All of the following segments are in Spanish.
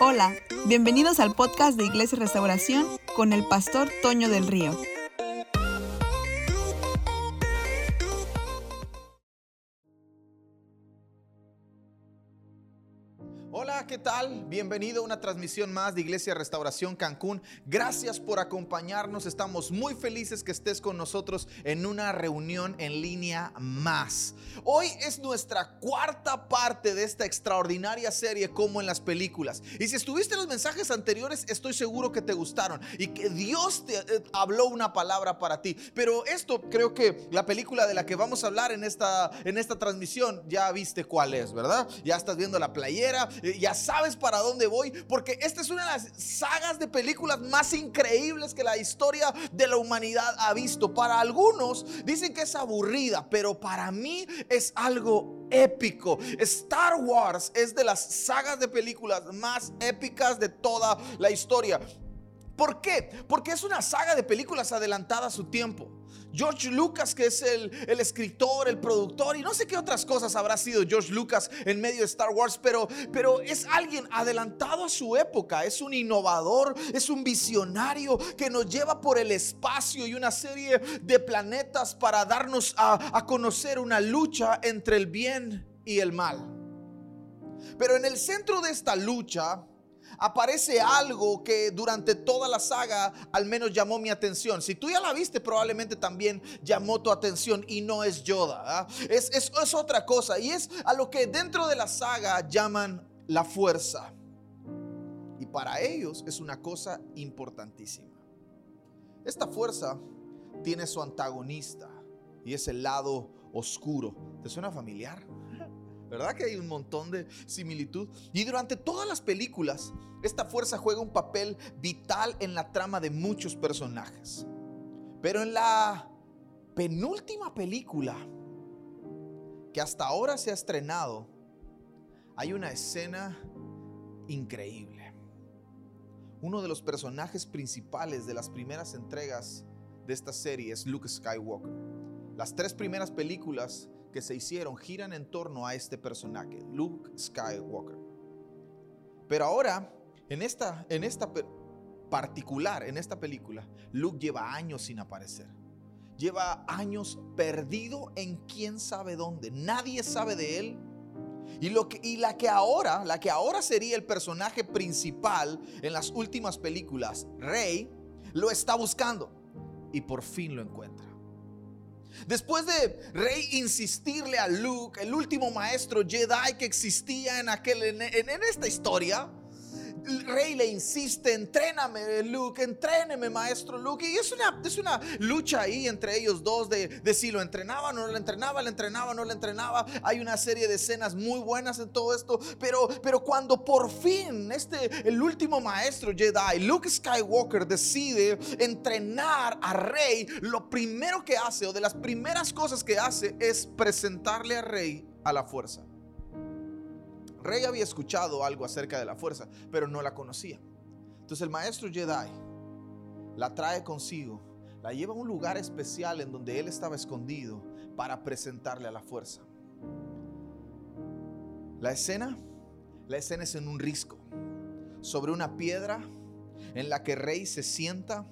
Hola, bienvenidos al podcast de Iglesia Restauración con el pastor Toño del Río. Bienvenido a una transmisión más de Iglesia Restauración Cancún. Gracias por acompañarnos. Estamos muy felices que estés con nosotros en una reunión en línea más. Hoy es nuestra cuarta parte de esta extraordinaria serie como en las películas. Y si estuviste en los mensajes anteriores, estoy seguro que te gustaron y que Dios te eh, habló una palabra para ti. Pero esto creo que la película de la que vamos a hablar en esta, en esta transmisión ya viste cuál es, ¿verdad? Ya estás viendo la playera, eh, ya sabes para dónde voy, porque esta es una de las sagas de películas más increíbles que la historia de la humanidad ha visto. Para algunos dicen que es aburrida, pero para mí es algo épico. Star Wars es de las sagas de películas más épicas de toda la historia. ¿Por qué? Porque es una saga de películas adelantada a su tiempo. George Lucas, que es el, el, escritor, el productor, y no sé qué otras cosas habrá sido George Lucas en medio de Star Wars, pero, pero es alguien adelantado a su época, es un innovador, es un visionario que nos lleva por el espacio y una serie de planetas para darnos a, a conocer una lucha entre el bien y el mal. Pero en el centro de esta lucha, aparece algo que durante toda la saga al menos llamó mi atención. Si tú ya la viste, probablemente también llamó tu atención y no es Yoda. Es, es, es otra cosa y es a lo que dentro de la saga llaman la fuerza. Y para ellos es una cosa importantísima. Esta fuerza tiene su antagonista y es el lado oscuro. ¿Te suena familiar? ¿Verdad que hay un montón de similitud? Y durante todas las películas, esta fuerza juega un papel vital en la trama de muchos personajes. Pero en la penúltima película que hasta ahora se ha estrenado, hay una escena increíble. Uno de los personajes principales de las primeras entregas de esta serie es Luke Skywalker. Las tres primeras películas que se hicieron giran en torno a este personaje, Luke Skywalker. Pero ahora, en esta, en esta particular, en esta película, Luke lleva años sin aparecer. Lleva años perdido en quién sabe dónde. Nadie sabe de él. Y, lo y la que ahora, la que ahora sería el personaje principal en las últimas películas, Rey, lo está buscando y por fin lo encuentra. Después de Rey insistirle a Luke, el último maestro Jedi que existía en, aquel, en, en, esta historia, rey le insiste, entréname Luke, entréneme maestro Luke. Y es una, es una lucha ahí entre ellos dos de, si lo entrenaba, no lo entrenaba, le entrenaba, no le entrenaba. Hay una serie de escenas muy buenas en todo esto. Pero, pero cuando por fin este, el último maestro Jedi, Luke Skywalker, decide entrenar a Rey, lo primero que hace o de las primeras cosas que hace es presentarle a Rey a la fuerza. Rey había escuchado algo acerca de la fuerza, pero no la conocía. Entonces el maestro Jedi la trae consigo, la lleva a un lugar especial en donde él estaba escondido para presentarle a la fuerza. La escena, la escena es en un risco, sobre una piedra en la que Rey se sienta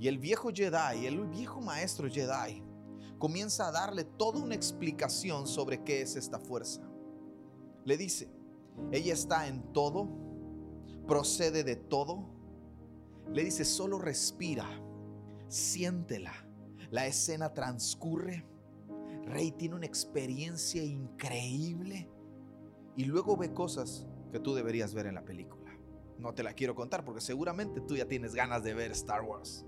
y el viejo Jedi, el viejo maestro Jedi, comienza a darle toda una explicación sobre qué es esta fuerza. Le dice, ella está en todo, procede de todo. Le dice, solo respira, siéntela. La escena transcurre. Rey tiene una experiencia increíble y luego ve cosas que tú deberías ver en la película. No te la quiero contar porque seguramente tú ya tienes ganas de ver Star Wars.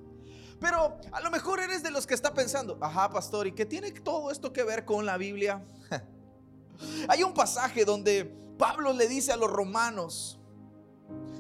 Pero a lo mejor eres de los que está pensando, ajá, pastor, ¿y qué tiene todo esto que ver con la Biblia? Hay un pasaje donde Pablo le dice a los romanos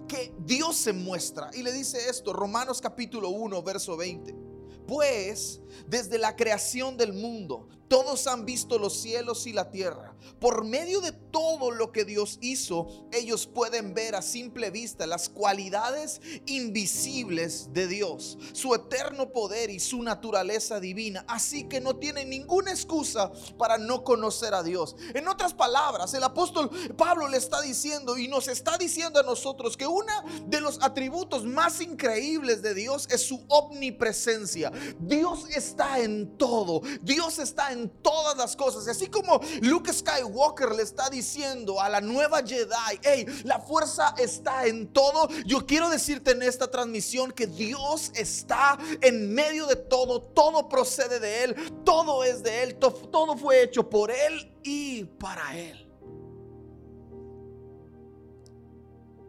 que Dios se muestra y le dice esto, Romanos capítulo 1, verso 20. Pues desde la creación del mundo, todos han visto los cielos y la tierra. Por medio de todo lo que Dios hizo, ellos pueden ver a simple vista las cualidades invisibles de Dios, su eterno poder y su naturaleza divina. Así que no tienen ninguna excusa para no conocer a Dios. En otras palabras, el apóstol Pablo le está diciendo y nos está diciendo a nosotros que uno de los atributos más increíbles de Dios es su omnipresencia. Dios está en todo. Dios está en todas las cosas. así como Luke Skywalker le está diciendo a la nueva Jedi, hey, la fuerza está en todo. Yo quiero decirte en esta transmisión que Dios está en medio de todo. Todo procede de Él. Todo es de Él. Todo fue hecho por Él y para Él.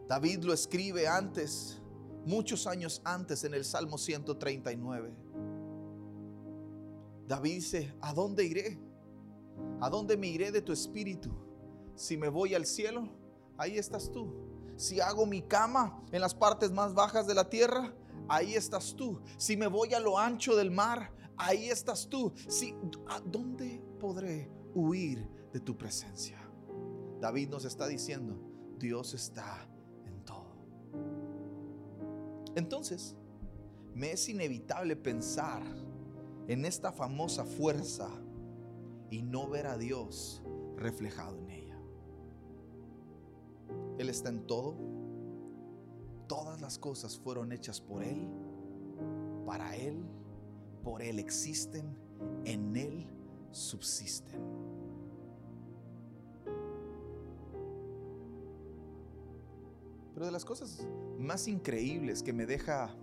David lo escribe antes, muchos años antes en el Salmo 139. David dice, ¿a dónde iré? ¿A dónde me iré de tu espíritu? Si me voy al cielo, ahí estás tú. Si hago mi cama en las partes más bajas de la tierra, ahí estás tú. Si me voy a lo ancho del mar, ahí estás tú. Si, ¿A dónde podré huir de tu presencia? David nos está diciendo, Dios está en todo. Entonces, me es inevitable pensar en esta famosa fuerza y no ver a Dios reflejado en ella. Él está en todo. Todas las cosas fueron hechas por Él, para Él, por Él existen, en Él subsisten. Pero de las cosas más increíbles que me deja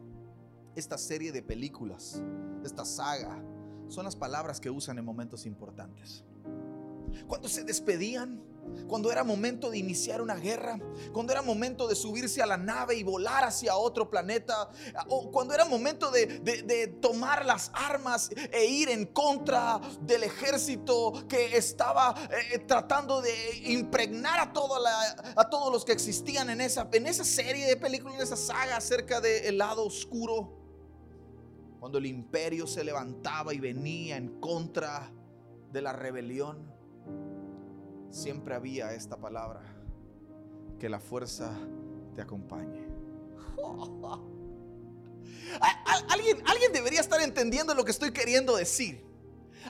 esta serie de películas, esta saga, son las palabras que usan en momentos importantes. Cuando se despedían, cuando era momento de iniciar una guerra, cuando era momento de subirse a la nave y volar hacia otro planeta, o cuando era momento de, tomar las armas e ir en contra del ejército que estaba eh, tratando de impregnar a, todos los que existían en esa, en esa serie de películas, en esa saga acerca del lado oscuro cuando el imperio se levantaba y venía en contra de la rebelión, siempre había esta palabra, que la fuerza te acompañe. Alguien, alguien debería estar entendiendo lo que estoy queriendo decir.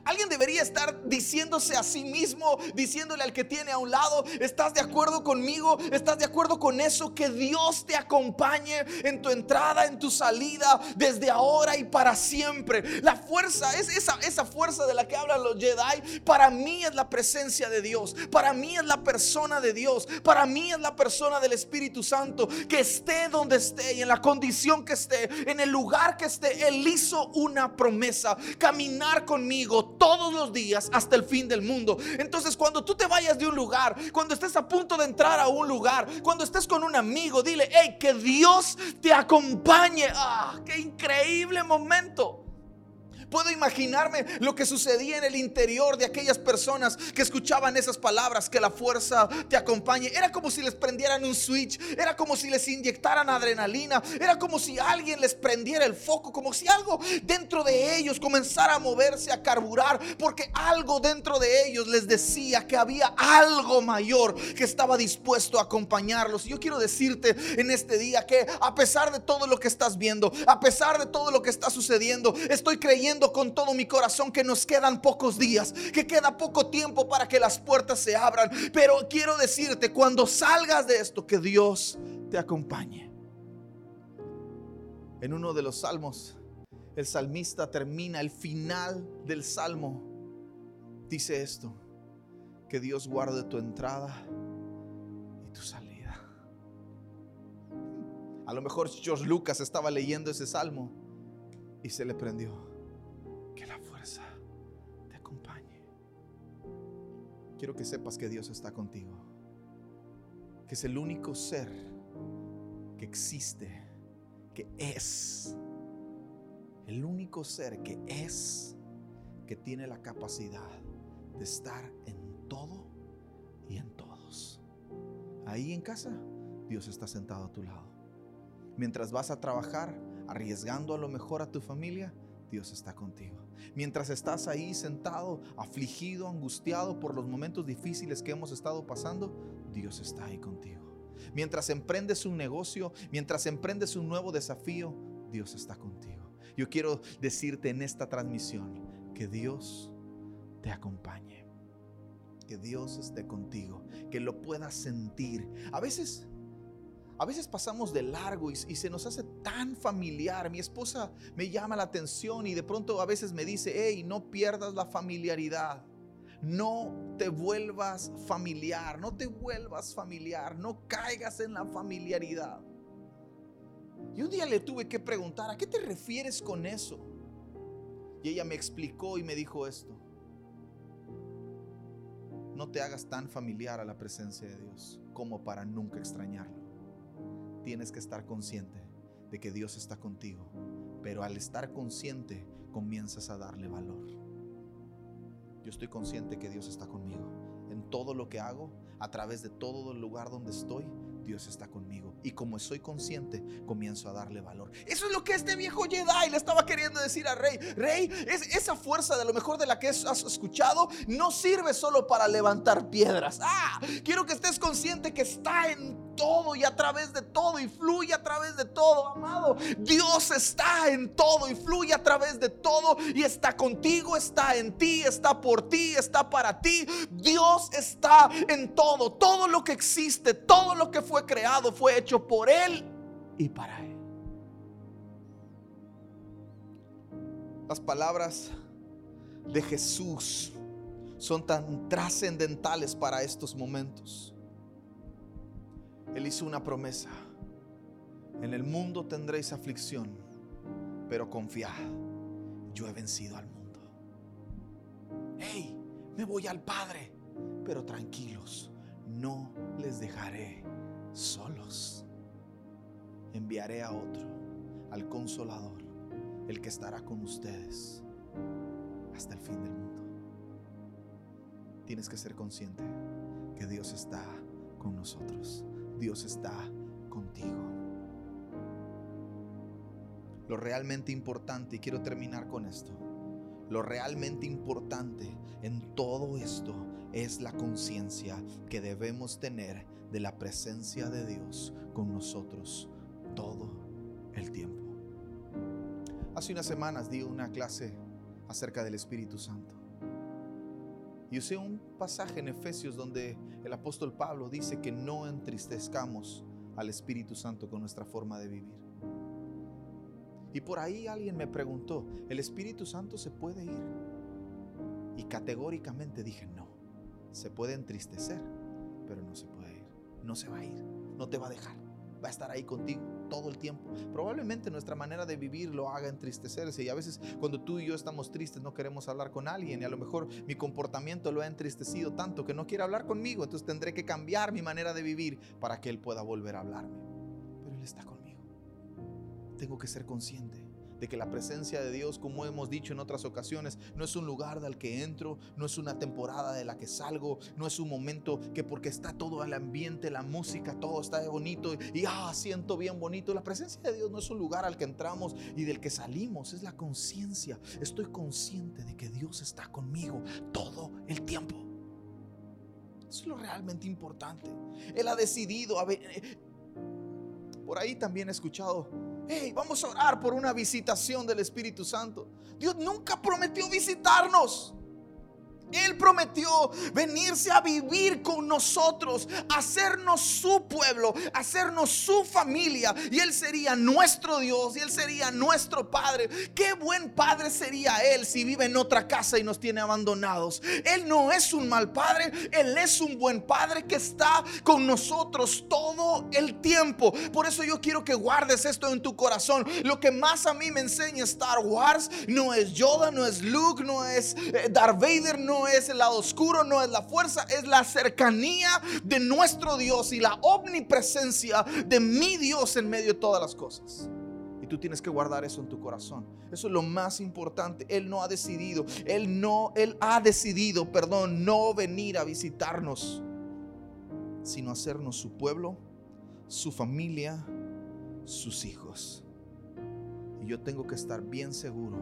Alguien debería estar diciéndose a sí mismo, diciéndole al que tiene a un lado, ¿estás de acuerdo conmigo? ¿Estás de acuerdo con eso? Que Dios te acompañe en tu entrada, en tu salida, desde ahora y para siempre. La fuerza, es esa, esa fuerza de la que hablan los Jedi, para mí es la presencia de Dios, para mí es la persona de Dios, para mí es la persona del Espíritu Santo, que esté donde esté y en la condición que esté, en el lugar que esté, Él hizo una promesa, caminar conmigo todos los días hasta el fin del mundo. Entonces cuando tú te vayas de un lugar, cuando estés a punto de entrar a un lugar, cuando estés con un amigo, dile, hey, que Dios te acompañe. Ah, qué increíble momento. Puedo imaginarme lo que sucedía en el interior de aquellas personas que escuchaban esas palabras, que la fuerza te acompañe. Era como si les prendieran un switch, era como si les inyectaran adrenalina, era como si alguien les prendiera el foco, como si algo dentro de ellos comenzara a moverse, a carburar, porque algo dentro de ellos les decía que había algo mayor que estaba dispuesto a acompañarlos. Y yo quiero decirte en este día que a pesar de todo lo que estás viendo, a pesar de todo lo que está sucediendo, estoy creyendo con todo mi corazón que nos quedan pocos días, que queda poco tiempo para que las puertas se abran. Pero quiero decirte, cuando salgas de esto, que Dios te acompañe. En uno de los salmos, el salmista termina el final del salmo. Dice esto, que Dios guarde tu entrada y tu salida. A lo mejor George Lucas estaba leyendo ese salmo y se le prendió. Quiero que sepas que Dios está contigo. Que es el único ser que existe, que es. El único ser que es, que tiene la capacidad de estar en todo y en todos. Ahí en casa, Dios está sentado a tu lado. Mientras vas a trabajar, arriesgando a lo mejor a tu familia, Dios está contigo. Mientras estás ahí sentado, afligido, angustiado por los momentos difíciles que hemos estado pasando, Dios está ahí contigo. Mientras emprendes un negocio, mientras emprendes un nuevo desafío, Dios está contigo. Yo quiero decirte en esta transmisión que Dios te acompañe. Que Dios esté contigo, que lo puedas sentir. A veces a veces pasamos de largo y, se nos hace tan familiar. Mi esposa me llama la atención y de pronto a veces me dice, hey, no pierdas la familiaridad. No te vuelvas familiar, no te vuelvas familiar, no caigas en la familiaridad. Y un día le tuve que preguntar, ¿a qué te refieres con eso? Y ella me explicó y me dijo esto. No te hagas tan familiar a la presencia de Dios como para nunca extrañarlo tienes que estar consciente de que Dios está contigo. Pero al estar consciente, comienzas a darle valor. Yo estoy consciente que Dios está conmigo. En todo lo que hago, a través de todo el lugar donde estoy, Dios está conmigo. Y como soy consciente, comienzo a darle valor. Eso es lo que este viejo Jedi le estaba queriendo decir al rey. Rey, es, esa fuerza de lo mejor de la que has escuchado no sirve solo para levantar piedras. Ah, quiero que estés consciente que está en todo y a través de todo y fluye a través de todo, amado. Dios está en todo y fluye a través de todo y está contigo, está en ti, está por ti, está para ti. Dios está en todo. Todo lo que existe, todo lo que fue creado fue hecho por Él y para Él. Las palabras de Jesús son tan trascendentales para estos momentos. Él hizo una promesa. En el mundo tendréis aflicción, pero confiad, yo he vencido al mundo. Hey, me voy al Padre, pero tranquilos, no les dejaré solos. Enviaré a otro, al consolador, el que estará con ustedes hasta el fin del mundo. Tienes que ser consciente que Dios está con nosotros. Dios está contigo. Lo realmente importante, y quiero terminar con esto, lo realmente importante en todo esto es la conciencia que debemos tener de la presencia de Dios con nosotros todo el tiempo. Hace unas semanas di una clase acerca del Espíritu Santo. Y usé un pasaje en Efesios donde el apóstol Pablo dice que no entristezcamos al Espíritu Santo con nuestra forma de vivir. Y por ahí alguien me preguntó, ¿el Espíritu Santo se puede ir? Y categóricamente dije, no, se puede entristecer, pero no se puede ir no se va a ir, no te va a dejar, va a estar ahí contigo todo el tiempo. Probablemente nuestra manera de vivir lo haga entristecerse y a veces cuando tú y yo estamos tristes no queremos hablar con alguien y a lo mejor mi comportamiento lo ha entristecido tanto que no quiere hablar conmigo, entonces tendré que cambiar mi manera de vivir para que Él pueda volver a hablarme. Pero Él está conmigo. Tengo que ser consciente de que la presencia de Dios, como hemos dicho en otras ocasiones, no es un lugar del que entro, no es una temporada de la que salgo, no es un momento que porque está todo el ambiente, la música, todo está bonito y ah, siento bien bonito. La presencia de Dios no es un lugar al que entramos y del que salimos, es la conciencia. Estoy consciente de que Dios está conmigo todo el tiempo. Eso es lo realmente importante. Él ha decidido, eh, por ahí también he escuchado Hey, vamos a orar por una visitación del Espíritu Santo. Dios nunca prometió visitarnos. Él prometió venirse a vivir con nosotros, hacernos su pueblo, hacernos su familia. Y Él sería nuestro Dios y Él sería nuestro Padre. Qué buen Padre sería Él si vive en otra casa y nos tiene abandonados. Él no es un mal Padre, Él es un buen Padre que está con nosotros todo el tiempo. Por eso yo quiero que guardes esto en tu corazón. Lo que más a mí me enseña Star Wars no es Yoda, no es Luke, no es eh, Darth Vader, no es el lado oscuro, no es la fuerza, es la cercanía de nuestro Dios y la omnipresencia de mi Dios en medio de todas las cosas. Y tú tienes que guardar eso en tu corazón. Eso es lo más importante. Él no ha decidido, él no él ha decidido, perdón, no venir a visitarnos, sino hacernos su pueblo, su familia, sus hijos. Y yo tengo que estar bien seguro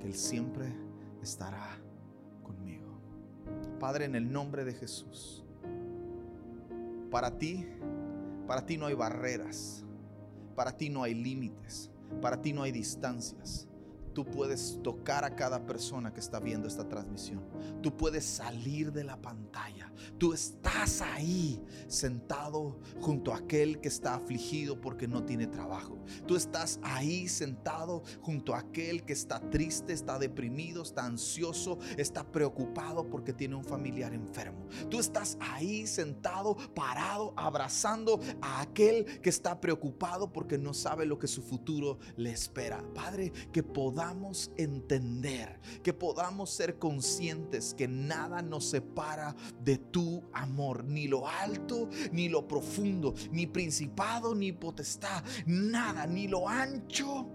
que Él siempre estará. Padre, en el nombre de Jesús, para ti, para ti no hay barreras, para ti no hay límites, para ti no hay distancias tú puedes tocar a cada persona que está viendo esta transmisión. Tú puedes salir de la pantalla. Tú estás ahí sentado junto a aquel que está afligido porque no tiene trabajo. Tú estás ahí sentado junto a aquel que está triste, está deprimido, está ansioso, está preocupado porque tiene un familiar enfermo. Tú estás ahí sentado, parado, abrazando a aquel que está preocupado porque no sabe lo que su futuro le espera. Padre, que podamos podamos entender, que podamos ser conscientes que nada nos separa de tu amor, ni lo alto, ni lo profundo, ni principado, ni potestad, nada, ni lo ancho,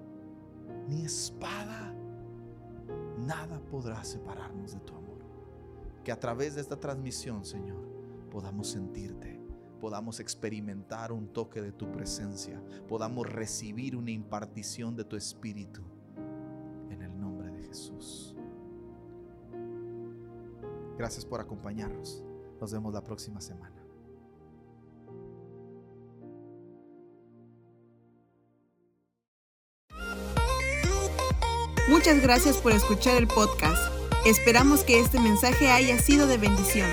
ni espada, nada podrá separarnos de tu amor. Que a través de esta transmisión, Señor, podamos sentirte podamos experimentar un toque de tu presencia, podamos recibir una impartición de tu espíritu Jesús. Gracias por acompañarnos. Nos vemos la próxima semana. Muchas gracias por escuchar el podcast. Esperamos que este mensaje haya sido de bendición.